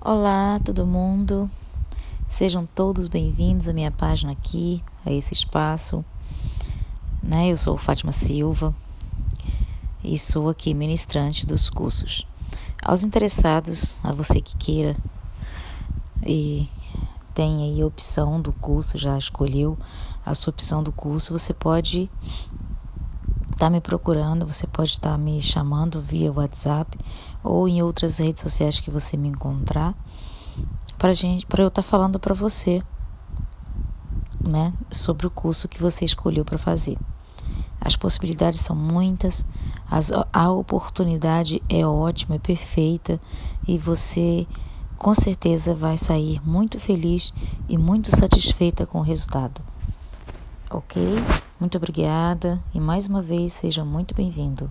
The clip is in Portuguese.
Olá, todo mundo. Sejam todos bem-vindos à minha página aqui, a esse espaço. Né? Eu sou Fátima Silva e sou aqui ministrante dos cursos. Aos interessados, a você que queira e tem aí a opção do curso, já escolheu a sua opção do curso, você pode está me procurando, você pode estar me chamando via WhatsApp ou em outras redes sociais que você me encontrar para gente, para eu estar tá falando para você, né, sobre o curso que você escolheu para fazer. As possibilidades são muitas, as, a oportunidade é ótima, é perfeita e você com certeza vai sair muito feliz e muito satisfeita com o resultado. Ok? Muito obrigada e mais uma vez seja muito bem-vindo.